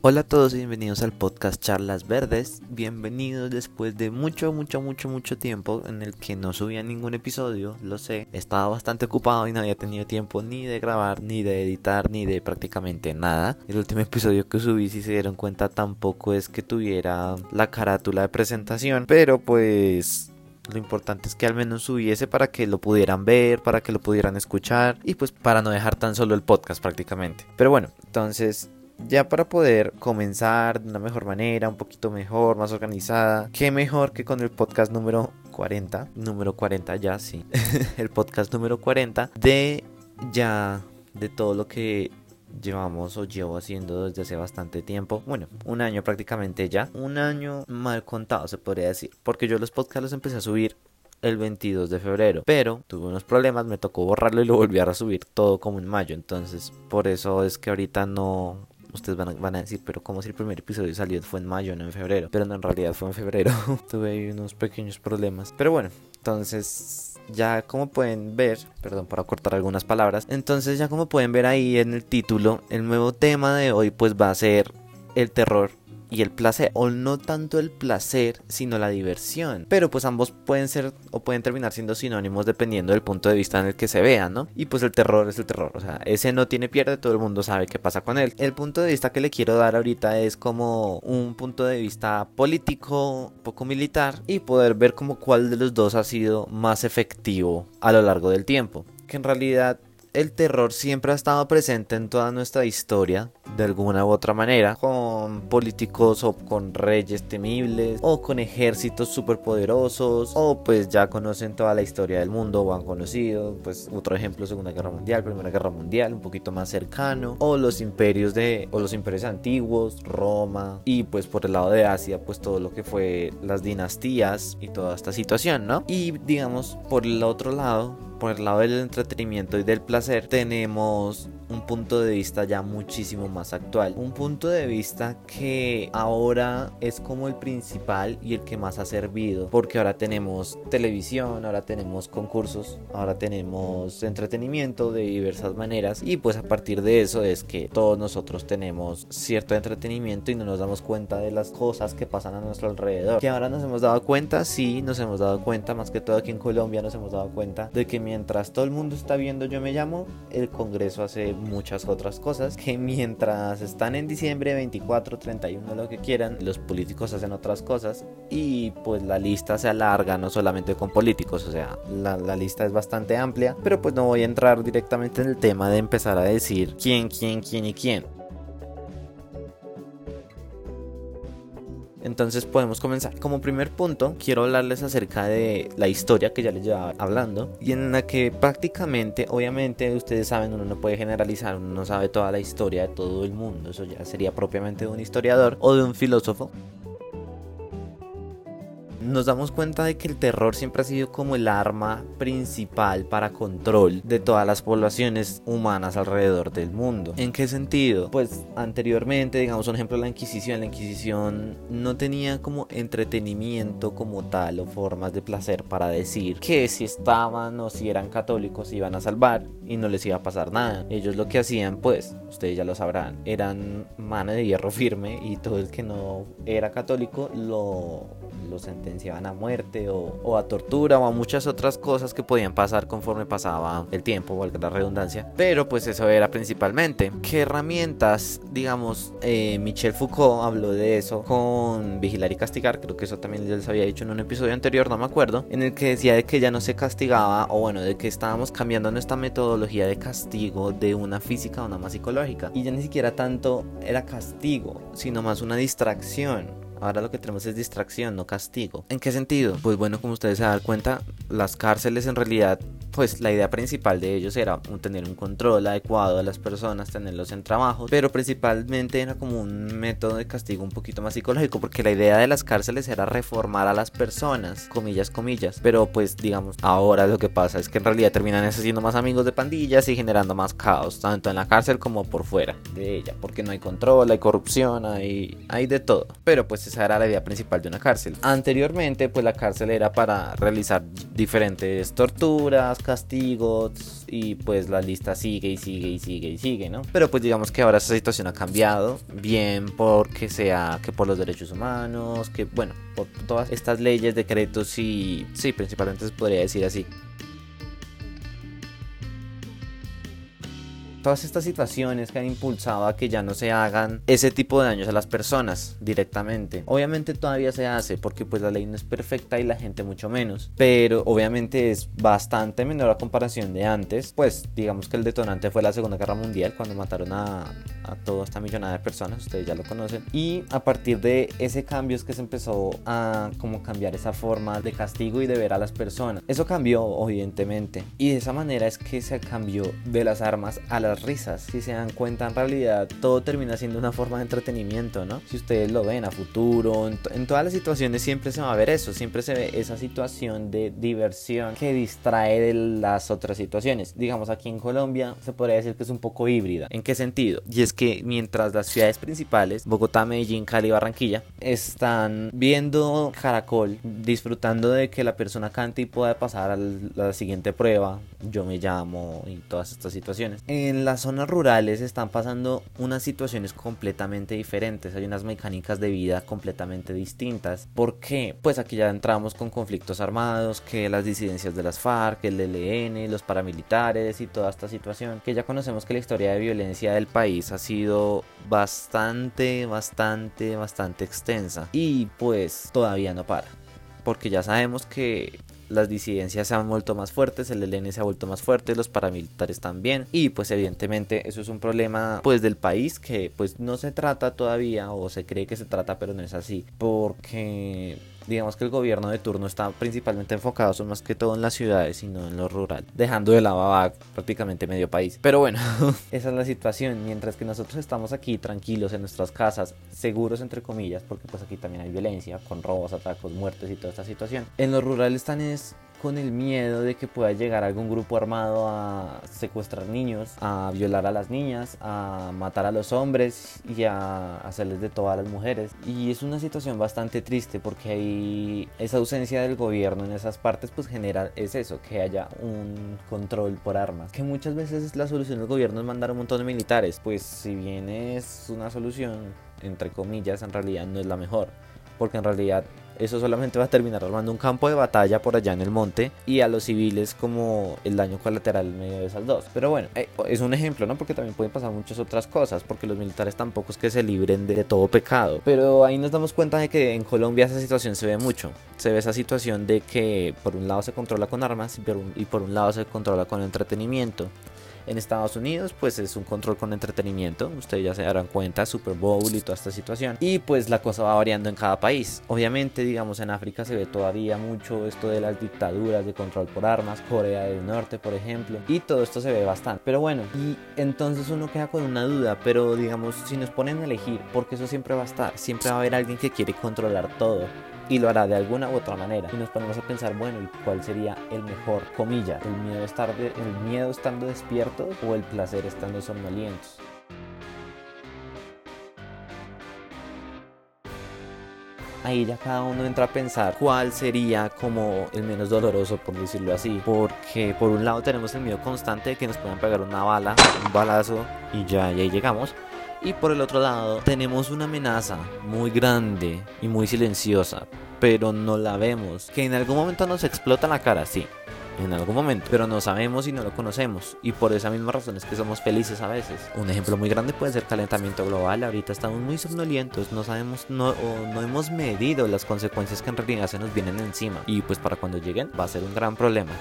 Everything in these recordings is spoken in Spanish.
Hola a todos y bienvenidos al podcast Charlas Verdes. Bienvenidos después de mucho, mucho, mucho, mucho tiempo en el que no subía ningún episodio, lo sé. Estaba bastante ocupado y no había tenido tiempo ni de grabar, ni de editar, ni de prácticamente nada. El último episodio que subí, si se dieron cuenta, tampoco es que tuviera la carátula de presentación, pero pues lo importante es que al menos subiese para que lo pudieran ver, para que lo pudieran escuchar y pues para no dejar tan solo el podcast prácticamente. Pero bueno, entonces ya para poder comenzar de una mejor manera, un poquito mejor, más organizada, qué mejor que con el podcast número 40, número 40 ya, sí, el podcast número 40 de ya de todo lo que llevamos o llevo haciendo desde hace bastante tiempo. Bueno, un año prácticamente ya. Un año mal contado se podría decir. Porque yo los podcasts los empecé a subir el 22 de febrero. Pero tuve unos problemas, me tocó borrarlo y lo volví a subir todo como en mayo. Entonces, por eso es que ahorita no, ustedes van a, decir, pero como si el primer episodio salió fue en mayo, no en febrero. Pero no, en realidad fue en febrero. Tuve ahí unos pequeños problemas. Pero bueno, entonces ya como pueden ver, perdón por acortar algunas palabras, entonces ya como pueden ver ahí en el título, el nuevo tema de hoy pues va a ser el terror y el placer, o no tanto el placer, sino la diversión. Pero pues ambos pueden ser o pueden terminar siendo sinónimos dependiendo del punto de vista en el que se vean, ¿no? Y pues el terror es el terror, o sea, ese no tiene pierde, todo el mundo sabe qué pasa con él. El punto de vista que le quiero dar ahorita es como un punto de vista político, poco militar, y poder ver como cuál de los dos ha sido más efectivo a lo largo del tiempo. Que en realidad el terror siempre ha estado presente en toda nuestra historia, de alguna u otra manera, con políticos o con reyes temibles, o con ejércitos superpoderosos, o pues ya conocen toda la historia del mundo o han conocido, pues otro ejemplo, Segunda Guerra Mundial, Primera Guerra Mundial, un poquito más cercano, o los imperios de, o los imperios antiguos, Roma, y pues por el lado de Asia, pues todo lo que fue las dinastías y toda esta situación, ¿no? Y digamos, por el otro lado, por el lado del entretenimiento y del placer, tenemos un punto de vista ya muchísimo más actual. Un punto de vista que ahora es como el principal y el que más ha servido. Porque ahora tenemos televisión, ahora tenemos concursos, ahora tenemos entretenimiento de diversas maneras. Y pues a partir de eso es que todos nosotros tenemos cierto entretenimiento y no nos damos cuenta de las cosas que pasan a nuestro alrededor. Que ahora nos hemos dado cuenta, sí, nos hemos dado cuenta, más que todo aquí en Colombia nos hemos dado cuenta de que mientras todo el mundo está viendo Yo Me Llamo, el Congreso hace muchas otras cosas que mientras están en diciembre 24, 31, lo que quieran, los políticos hacen otras cosas y pues la lista se alarga no solamente con políticos, o sea, la, la lista es bastante amplia, pero pues no voy a entrar directamente en el tema de empezar a decir quién, quién, quién y quién. Entonces podemos comenzar. Como primer punto, quiero hablarles acerca de la historia que ya les llevaba hablando y en la que prácticamente, obviamente, ustedes saben, uno no puede generalizar, uno no sabe toda la historia de todo el mundo, eso ya sería propiamente de un historiador o de un filósofo nos damos cuenta de que el terror siempre ha sido como el arma principal para control de todas las poblaciones humanas alrededor del mundo. ¿En qué sentido? Pues anteriormente, digamos un ejemplo, la Inquisición. La Inquisición no tenía como entretenimiento como tal o formas de placer para decir que si estaban o si eran católicos iban a salvar y no les iba a pasar nada. Ellos lo que hacían, pues, ustedes ya lo sabrán, eran mano de hierro firme y todo el que no era católico lo, lo sentenciaban a muerte o, a tortura o a muchas otras cosas que podían pasar conforme pasaba el tiempo, valga la redundancia. Pero pues eso era principalmente. ¿Qué herramientas, digamos, eh, Michel Foucault habló de eso con Vigilar y Castigar? Creo que eso también les había dicho en un episodio anterior, no me acuerdo, en el que decía de que ya no se castigaba o bueno, de que estábamos cambiando nuestra metodología de castigo de una física a una más psicológica. Y ya ni siquiera tanto era castigo, sino más una distracción Ahora lo que tenemos es distracción, no castigo. ¿En qué sentido? Pues bueno, como ustedes se dan cuenta, las cárceles en realidad pues la idea principal de ellos era tener un control adecuado de las personas, tenerlos en trabajo, pero principalmente era como un método de castigo un poquito más psicológico, porque la idea de las cárceles era reformar a las personas, comillas, comillas, pero pues digamos, ahora lo que pasa es que en realidad terminan haciendo más amigos de pandillas y generando más caos, tanto en la cárcel como por fuera de ella, porque no hay control, hay corrupción, hay, hay de todo, pero pues esa era la idea principal de una cárcel. Anteriormente, pues la cárcel era para realizar diferentes torturas, castigos y pues la lista sigue y sigue y sigue y sigue, ¿no? Pero pues digamos que ahora esa situación ha cambiado, bien porque sea que por los derechos humanos, que bueno, por todas estas leyes, decretos y sí, principalmente se podría decir así. Todas estas situaciones que han impulsado a que ya no se hagan ese tipo de daños a las personas directamente. Obviamente todavía se hace porque pues la ley no es perfecta y la gente mucho menos, pero obviamente es bastante menor a comparación de antes, pues digamos que el detonante fue la Segunda Guerra Mundial cuando mataron a, a toda esta millonada de personas, ustedes ya lo conocen, y a partir de ese cambio es que se empezó a como cambiar esa forma de castigo y de ver a las personas. Eso cambió evidentemente y de esa manera es que se cambió de las armas a las risas. Si se dan cuenta, en realidad todo termina siendo una forma de entretenimiento, ¿no? Si ustedes lo ven a futuro, en, todas las situaciones siempre se va a ver eso, siempre se ve esa situación de diversión que distrae de las otras situaciones. Digamos, aquí en Colombia se podría decir que es un poco híbrida. ¿En qué sentido? Y es que mientras las ciudades principales, Bogotá, Medellín, Cali, Barranquilla, están viendo Caracol, disfrutando de que la persona cante y pueda pasar a la siguiente prueba, yo me llamo y todas estas situaciones. En las zonas rurales están pasando unas situaciones completamente diferentes, hay unas mecánicas de vida completamente distintas. ¿Por qué? Pues aquí ya entramos con conflictos armados, que las disidencias de las FARC, el ELN, los paramilitares y toda esta situación, que ya conocemos que la historia de violencia del país ha sido bastante, bastante, bastante extensa y pues todavía no para porque ya sabemos que las disidencias se han vuelto más fuertes, el ELN se ha vuelto más fuerte, los paramilitares también y pues evidentemente eso es un problema pues del país que pues no se trata todavía o se cree que se trata pero no es así porque digamos que el gobierno de turno está principalmente enfocado son más que todo en las ciudades y no en lo rural, dejando de lado a prácticamente medio país. Pero bueno, esa es la situación, mientras que nosotros estamos aquí tranquilos en nuestras casas, seguros entre comillas, porque pues aquí también hay violencia, con robos, atracos, muertes y toda esta situación. En lo rural están es con el miedo de que pueda llegar algún grupo armado a secuestrar niños, a violar a las niñas, a matar a los hombres y a hacerles de todas las mujeres. Y es una situación bastante triste porque hay esa ausencia del gobierno en esas partes pues genera es eso, que haya un control por armas. Que muchas veces la solución del gobierno es mandar un montón de militares, pues si bien es una solución entre comillas en realidad no es la mejor, porque en realidad eso solamente va a terminar armando un campo de batalla por allá en el monte y a los civiles como el daño colateral medio de esas dos. Pero bueno, eh, es un ejemplo, ¿no? Porque también pueden pasar muchas otras cosas, porque los militares tampoco es que se libren de, todo pecado. Pero ahí nos damos cuenta de que en Colombia esa situación se ve mucho. Se ve esa situación de que por un lado se controla con armas y por un lado se controla con entretenimiento. En Estados Unidos, pues es un control con entretenimiento. Ustedes ya se darán cuenta, Super Bowl y toda esta situación. Y pues la cosa va variando en cada país. Obviamente, digamos, en África se ve todavía mucho esto de las dictaduras de control por armas, Corea del Norte, por ejemplo. Y todo esto se ve bastante. Pero bueno, y entonces uno queda con una duda. Pero digamos, si nos ponen a elegir, porque eso siempre va a estar, siempre va a haber alguien que quiere controlar todo y lo hará de alguna u otra manera. Y nos ponemos a pensar, bueno, ¿y cuál sería el mejor, comilla? ¿El miedo, estar el miedo estando despiertos o el placer estando somnolientos? ahí ya cada uno entra a pensar cuál sería como el menos doloroso, por decirlo así. Porque por un lado tenemos el miedo constante de que nos puedan pegar una bala, un balazo y ya, y ahí llegamos. Y por el otro lado tenemos una amenaza muy grande y muy silenciosa, pero no la vemos. Que en algún momento nos explota la cara, sí, en algún momento, pero no sabemos y no lo conocemos. Y por esa misma razón es que somos felices a veces. Un ejemplo muy grande puede ser calentamiento global. Ahorita estamos muy somnolientos, no sabemos, no, no hemos medido las consecuencias que en realidad se nos vienen encima. Y pues para cuando lleguen va a ser un gran problema.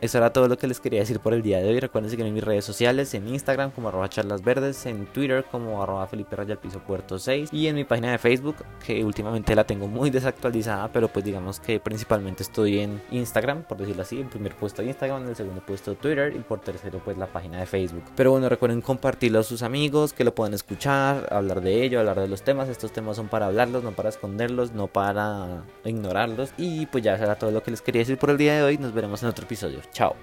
Eso era todo lo que les quería decir por el día de hoy. Recuerden seguirme en mis redes sociales, en Instagram como arroba charlas verdes, en Twitter como arroba Felipe Raya Piso Puerto 6 y en mi página de Facebook que últimamente la tengo muy desactualizada, pero pues digamos que principalmente estoy en Instagram, por decirlo así, en primer puesto Instagram, en el segundo puesto Twitter y por tercero pues la página de Facebook. Pero bueno, recuerden compartirlo a sus amigos, que lo puedan escuchar, hablar de ello, hablar de los temas. Estos temas son para hablarlos, no para esconderlos, no para ignorarlos. Y pues ya será todo lo que les quería decir por el día de hoy. Nos veremos en otro episodio. Chao.